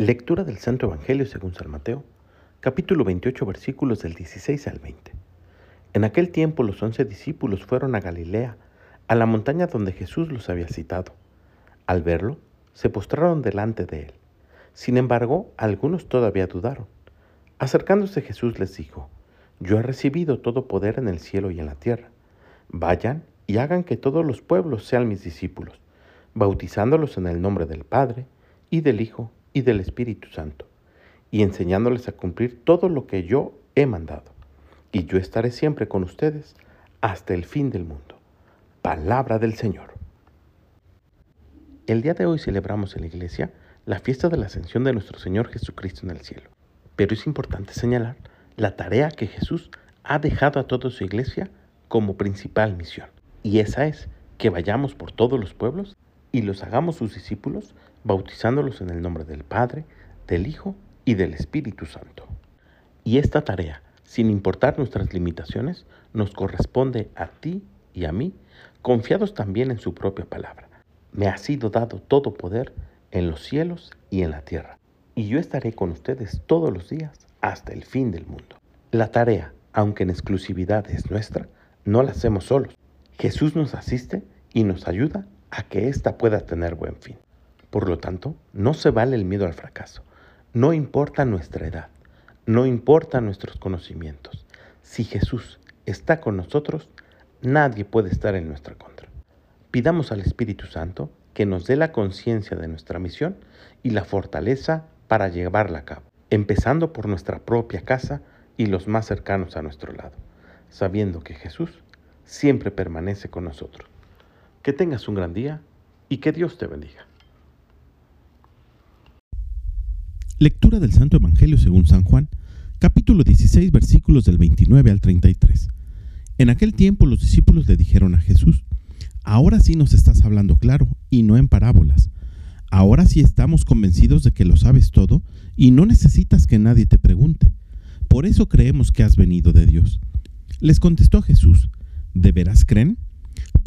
Lectura del Santo Evangelio según San Mateo, capítulo 28, versículos del 16 al 20. En aquel tiempo los once discípulos fueron a Galilea, a la montaña donde Jesús los había citado. Al verlo, se postraron delante de él. Sin embargo, algunos todavía dudaron. Acercándose Jesús les dijo, Yo he recibido todo poder en el cielo y en la tierra. Vayan y hagan que todos los pueblos sean mis discípulos, bautizándolos en el nombre del Padre, y del Hijo, y del Espíritu Santo, y enseñándoles a cumplir todo lo que yo he mandado. Y yo estaré siempre con ustedes hasta el fin del mundo. Palabra del Señor. El día de hoy celebramos en la iglesia la fiesta de la ascensión de nuestro Señor Jesucristo en el cielo. Pero es importante señalar la tarea que Jesús ha dejado a toda su iglesia como principal misión. Y esa es que vayamos por todos los pueblos y los hagamos sus discípulos, bautizándolos en el nombre del Padre, del Hijo y del Espíritu Santo. Y esta tarea, sin importar nuestras limitaciones, nos corresponde a ti y a mí, confiados también en su propia palabra. Me ha sido dado todo poder en los cielos y en la tierra, y yo estaré con ustedes todos los días hasta el fin del mundo. La tarea, aunque en exclusividad es nuestra, no la hacemos solos. Jesús nos asiste y nos ayuda a que ésta pueda tener buen fin. Por lo tanto, no se vale el miedo al fracaso. No importa nuestra edad, no importa nuestros conocimientos. Si Jesús está con nosotros, nadie puede estar en nuestra contra. Pidamos al Espíritu Santo que nos dé la conciencia de nuestra misión y la fortaleza para llevarla a cabo, empezando por nuestra propia casa y los más cercanos a nuestro lado, sabiendo que Jesús siempre permanece con nosotros. Que tengas un gran día y que Dios te bendiga. Lectura del Santo Evangelio según San Juan, capítulo 16, versículos del 29 al 33. En aquel tiempo los discípulos le dijeron a Jesús, Ahora sí nos estás hablando claro y no en parábolas. Ahora sí estamos convencidos de que lo sabes todo y no necesitas que nadie te pregunte. Por eso creemos que has venido de Dios. Les contestó Jesús, ¿de veras creen?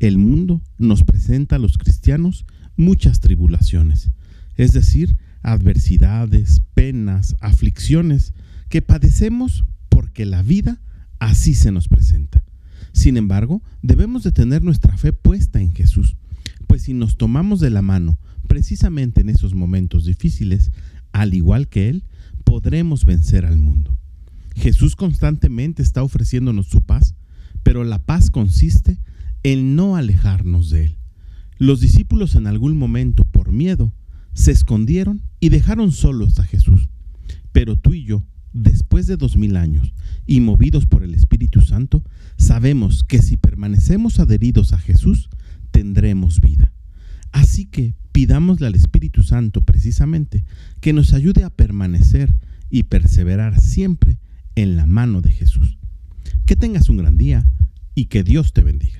El mundo nos presenta a los cristianos muchas tribulaciones, es decir, adversidades, penas, aflicciones que padecemos porque la vida así se nos presenta. Sin embargo, debemos de tener nuestra fe puesta en Jesús, pues si nos tomamos de la mano precisamente en esos momentos difíciles, al igual que Él, podremos vencer al mundo. Jesús constantemente está ofreciéndonos su paz, pero la paz consiste el no alejarnos de Él. Los discípulos en algún momento, por miedo, se escondieron y dejaron solos a Jesús. Pero tú y yo, después de dos mil años y movidos por el Espíritu Santo, sabemos que si permanecemos adheridos a Jesús, tendremos vida. Así que pidámosle al Espíritu Santo precisamente que nos ayude a permanecer y perseverar siempre en la mano de Jesús. Que tengas un gran día y que Dios te bendiga.